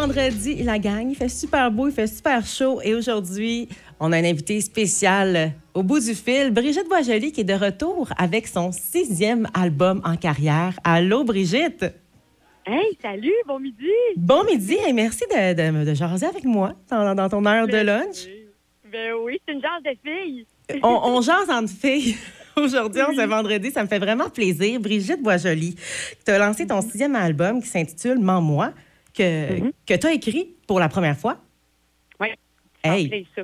vendredi, la gang. Il fait super beau, il fait super chaud. Et aujourd'hui, on a un invité spécial au bout du fil, Brigitte Boisjoli, qui est de retour avec son sixième album en carrière. Allô, Brigitte? Hey, salut, bon midi! Bon midi et merci de, de, de jaser avec moi dans, dans ton heure de lunch. Ben oui, c'est une genre de fille. on, on jase entre filles. Aujourd'hui, on se vendredi, ça me fait vraiment plaisir. Brigitte Boisjoli, tu as lancé ton sixième album qui s'intitule Mens-moi, que, que tu as écrit pour la première fois. Oui. Hey. ça.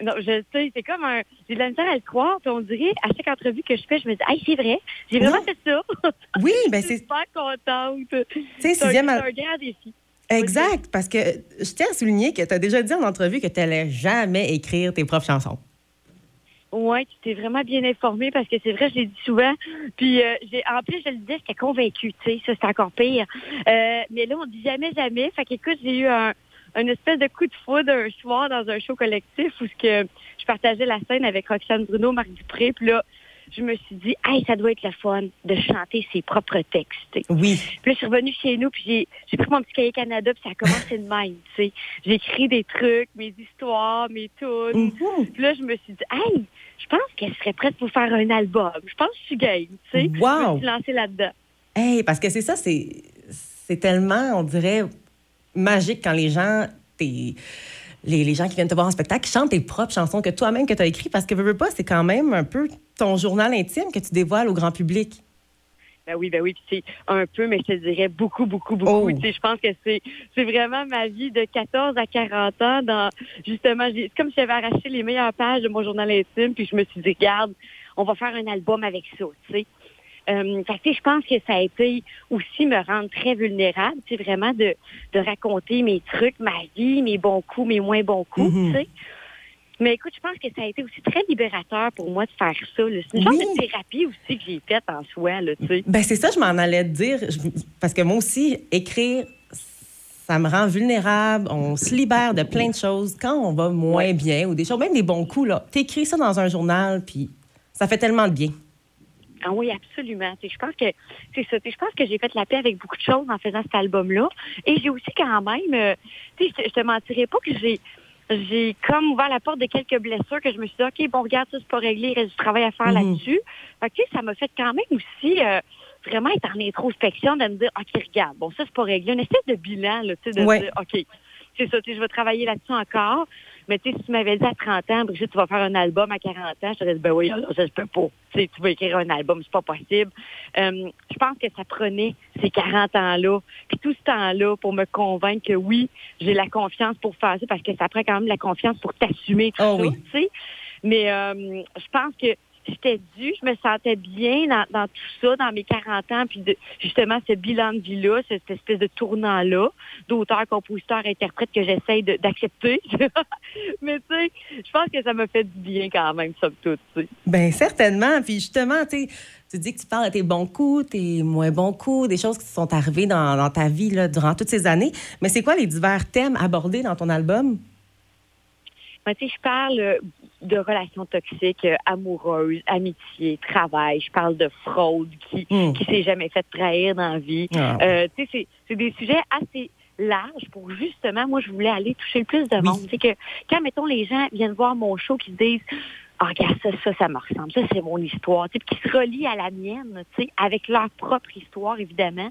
Non, je sais, c'est comme un. J'ai de la misère à le croire, puis on dirait, à chaque entrevue que je fais, je me dis, hey, c'est vrai, j'ai vraiment fait ça. Oui, ben je suis c'est super contente. C'est sixième c'est un grand défi. exact, parce que je tiens à souligner que tu as déjà dit en entrevue que tu n'allais jamais écrire tes propres chansons. Oui, tu t'es vraiment bien informée parce que c'est vrai, je l'ai dit souvent. Puis euh, j'ai en plus, je le disais, j'étais convaincue, tu sais, ça c'est encore pire. Euh, mais là, on dit jamais, jamais. Fait qu'écoute, j'ai eu un, espèce de coup de foudre un soir dans un show collectif où que je partageais la scène avec Roxane Bruno, Marc Dupré. Puis là, je me suis dit, hey, ça doit être le fun de chanter ses propres textes. Oui. Puis là, je suis revenue chez nous, puis j'ai, pris mon petit cahier Canada, puis ça a commencé de même, tu sais. J'ai écrit des trucs, mes histoires, mes tunes. Mhm. Puis là, je me suis dit, hey, je pense qu'elle serait prête pour faire un album. Je pense que je suis game, tu sais. Je Wow. me suis lancée là-dedans. Hey, parce que c'est ça, c'est c'est tellement, on dirait, magique quand les gens, tes- les, les gens qui viennent te voir en spectacle chantent tes propres chansons que toi-même que tu as écrites, parce que veux, veux pas, c'est quand même un peu ton journal intime que tu dévoiles au grand public. Ben oui, ben oui, puis c'est un peu, mais je te dirais beaucoup, beaucoup, beaucoup. Oh. Tu sais, je pense que c'est c'est vraiment ma vie de 14 à 40 ans. Dans justement, c'est comme si j'avais arraché les meilleures pages de mon journal intime, puis je me suis dit, regarde, on va faire un album avec ça, tu sais. Euh, fait que, je pense que ça a été aussi me rendre très vulnérable, vraiment de, de raconter mes trucs, ma vie, mes bons coups, mes moins bons coups, Mhm. tu sais. Mais écoute, je pense que ça a été aussi très libérateur pour moi de faire ça. C'est une genre Oui. de thérapie aussi que j'ai faite en soi, là, tu sais. Ben c'est ça, je m'en allais te dire, Je- parce que moi aussi, écrire, ça me rend vulnérable, on se libère de plein de choses quand on va moins bien ou des choses, même des bons coups, là. T'écris ça dans un journal, puis ça fait tellement de bien. Ah oui, absolument. Tu sais, je pense que c'est ça. Tu sais, Je pense que j'ai fait la paix avec beaucoup de choses en faisant cet album-là. Et j'ai aussi quand même, euh, tu sais, je, je te mentirais pas que j'ai j'ai comme ouvert la porte de quelques blessures que je me suis dit, OK, bon, regarde, ça, c'est pas réglé, il reste du travail à faire Mhm. là-dessus. Fait que, ça m'a fait quand même aussi euh, vraiment être en introspection, de me dire, OK, regarde, bon, ça, c'est pas réglé. Une espèce de bilan, là, tu sais, de Ouais. dire, OK, c'est ça, tu sais, je vais travailler là-dessus encore. Mais tu sais, si tu m'avais dit à 30 ans, Brigitte, tu vas faire un album à 40 ans, je t'aurais dit, ben oui, alors, ça se peut pas. Tu sais, tu vas écrire un album, c'est pas possible. Euh, je pense que ça prenait ces 40 ans-là, puis tout ce temps-là pour me convaincre que oui, j'ai la confiance pour faire ça, parce que ça prend quand même la confiance pour t'assumer tout Oh ça, oui. tu sais. Mais euh, je pense que j'étais due, je me sentais bien dans, tout ça, dans mes 40 ans, puis de, justement ce bilan de vie-là, cette espèce de tournant-là, d'auteur, compositeur, interprète que j'essaye d'accepter. Mais tu sais, je pense que ça m'a fait du bien quand même, somme toute. Ben certainement. Puis justement, tu sais, tu dis que tu parles de tes bons coups, tes moins bons coups, des choses qui sont arrivées dans, dans ta vie là, durant toutes ces années. Mais c'est quoi les divers thèmes abordés dans ton album? Ben, tu sais, je parle euh, de relations toxiques, euh, amoureuses, amitié, travail. Je parle de fraude qui Hmm. qui s'est jamais fait trahir dans la vie. Ah. Euh, tu sais, c'est- c'est des sujets assez larges pour justement, moi, je voulais aller toucher le plus de Oui. monde. C'est que quand, mettons, les gens viennent voir mon show, qui se disent ah, regarde, ça, ça, ça me ressemble. Ça, c'est mon histoire. Tu sais, qui se relient à la mienne, tu sais, avec leur propre histoire, évidemment.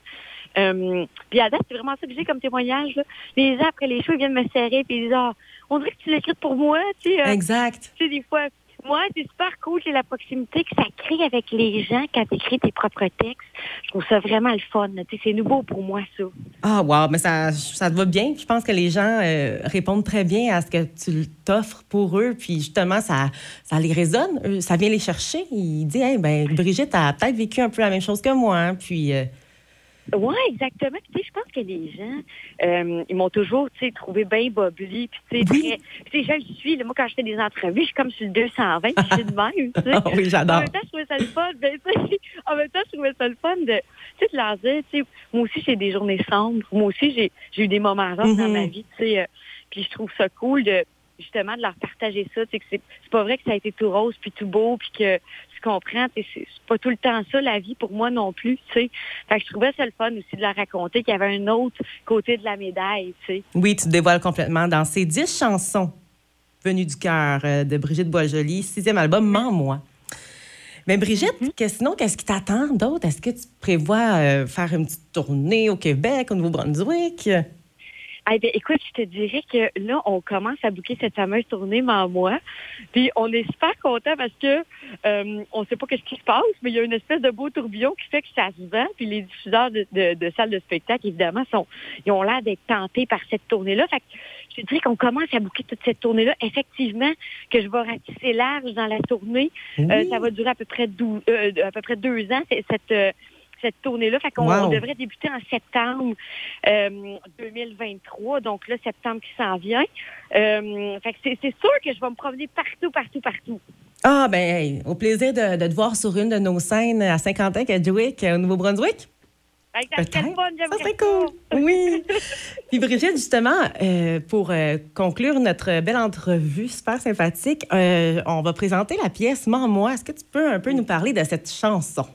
Euh, puis à date, c'est vraiment ça que j'ai comme témoignage. Là. Les gens, après les shows, ils viennent me serrer, puis ils disent, ah, on dirait que tu l'as écrite pour moi, tu sais. euh, Exact. tu sais, des fois, moi, c'est super cool, c'est la proximité que ça crée avec les gens quand tu écris tes propres textes. Je trouve ça vraiment le fun. c'est nouveau pour moi, ça. Ah, wow, mais ça, ça te va bien? Je pense que les gens euh, répondent très bien à ce que tu t'offres pour eux. Puis justement, ça, ça les résonne. Ça vient les chercher. Ils disent, hey, ben, Brigitte a peut-être vécu un peu la même chose que moi. hein. Puis, euh, Oui, exactement. Puis, je pense que les gens, euh, ils m'ont toujours, tu sais, trouvé bien bobli. Puis, tu sais, Oui. je le suis. là, moi, quand je fais des entrevues, je suis comme sur le 220, puis je suis de même, tu sais. Ah oui, j'adore. En même temps, je trouvais ça le fun. Ben, en même temps, je trouvais ça le fun de, tu sais, de leur dire, tu sais, moi aussi, j'ai des journées sombres. Moi aussi, j'ai, j'ai eu des moments rough dans Mhm. ma vie, tu sais. euh, puis je trouve ça cool de, justement, de leur partager ça. Sais, que c'est, c'est pas vrai que ça a été tout rose, puis tout beau, puis que tu comprends, c'est pas tout le temps ça, la vie, pour moi non plus, tu sais. Fait que je trouvais ça le fun aussi de la raconter, qu'il y avait un autre côté de la médaille, tu sais. Oui, tu te dévoiles complètement dans ces dix chansons venues du cœur euh, de Brigitte Boisjoli, sixième album, Mens-moi. Mais Brigitte, mm-hmm. sinon, qu'est-ce qui t'attend d'autre? Est-ce que tu prévois euh, faire une petite tournée au Québec, au Nouveau-Brunswick? Eh bien, écoute, je te dirais que là, on commence à bouquer cette fameuse tournée en moi. Puis on est super content parce que euh, on sait pas ce qui se passe, mais il y a une espèce de beau tourbillon qui fait que ça se vend. Puis les diffuseurs de, de, salles de spectacle, évidemment, sont ils ont l'air d'être tentés par cette tournée-là. Fait que je te dirais qu'on commence à bouquer toute cette tournée-là. Effectivement, que je vais ratisser large dans la tournée. Euh, ça va durer à peu près, euh, à peu près deux ans, cette euh, cette tournée-là. Fait qu'on devrait débuter en septembre 2023. Euh, donc là, septembre qui s'en vient. Euh, fait que c'est sûr que je vais me promener partout, partout, partout. Ah, ben, au plaisir de, de, te voir sur une de nos scènes à Saint-Quentin, Kedgewick, au Nouveau-Brunswick. Ça serait cool. Oui. Puis Brigitte, justement, euh, pour conclure notre belle entrevue super sympathique, on va présenter la pièce Mens-moi. Est-ce que tu peux un peu nous parler de cette chanson?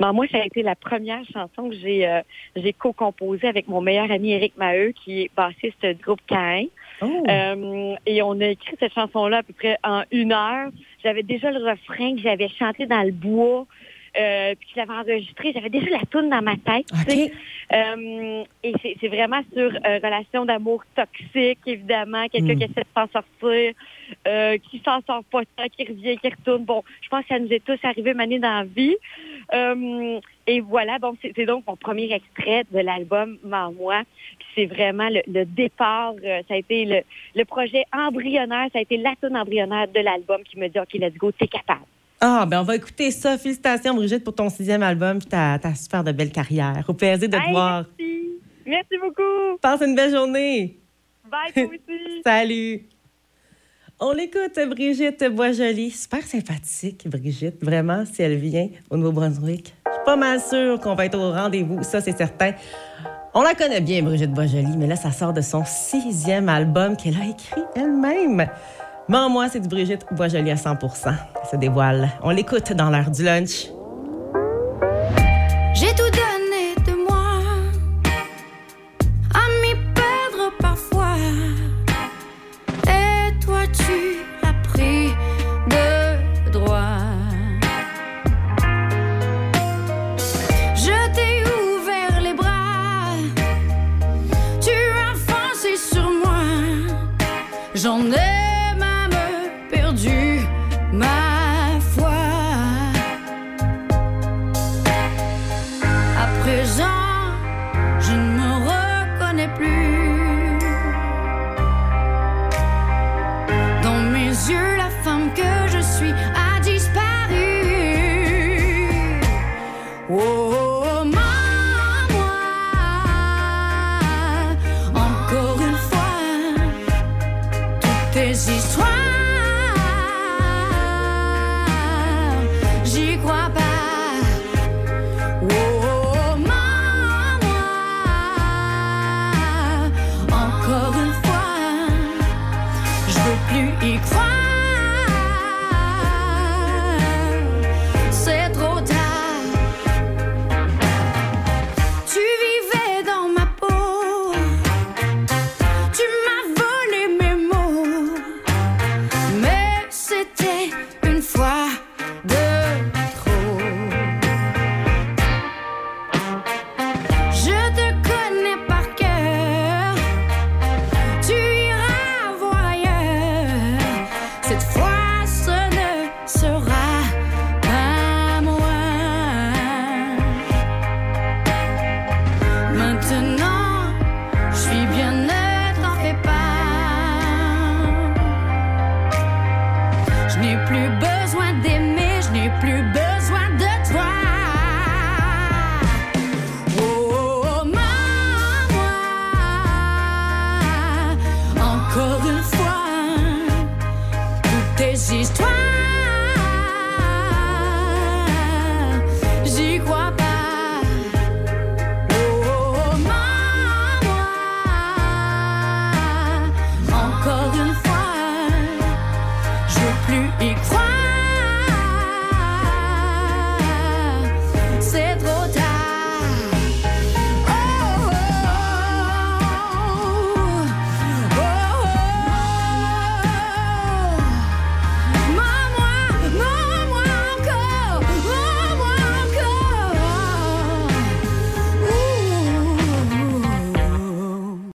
Ben, moi, ça a été la première chanson que j'ai euh, j'ai co-composée avec mon meilleur ami Eric Maheu, qui est bassiste du groupe Cain. Oh. Euh, et on a écrit cette chanson-là à peu près en une heure. J'avais déjà le refrain que j'avais chanté dans le bois. Euh, puis je l'avais enregistré, j'avais déjà la toune dans ma tête. Euh, et c'est vraiment sur euh, relation d'amour toxique, évidemment, quelqu'un hmm. qui essaie de s'en sortir, euh, qui s'en sort pas qui revient, qui retourne. Bon, je pense que ça nous est tous arrivé mané dans la vie. Euh, et voilà, bon, c'est donc mon premier extrait de l'album Moi. C'est vraiment le, départ, ça a été le, le, projet embryonnaire, ça a été la toune embryonnaire de l'album qui me dit, OK, let's go, t'es capable. Ah, ben on va écouter ça. Félicitations, Brigitte, pour ton sixième album et ta, ta super de belle carrière. Au plaisir de te voir. Merci. Merci beaucoup. Passe une belle journée. Bye, toi aussi. Salut. On l'écoute, Brigitte Boisjoli. Super sympathique, Brigitte. Vraiment, si elle vient au Nouveau-Brunswick. Je suis pas mal sûre qu'on va être au rendez-vous. Ça, c'est certain. On la connaît bien, Brigitte Boisjoli, mais là, ça sort de son sixième album qu'elle a écrit elle-même. Mais moi, c'est du Brigitte Boisjoli à 100 Elle se dévoile. On l'écoute dans l'heure du lunch.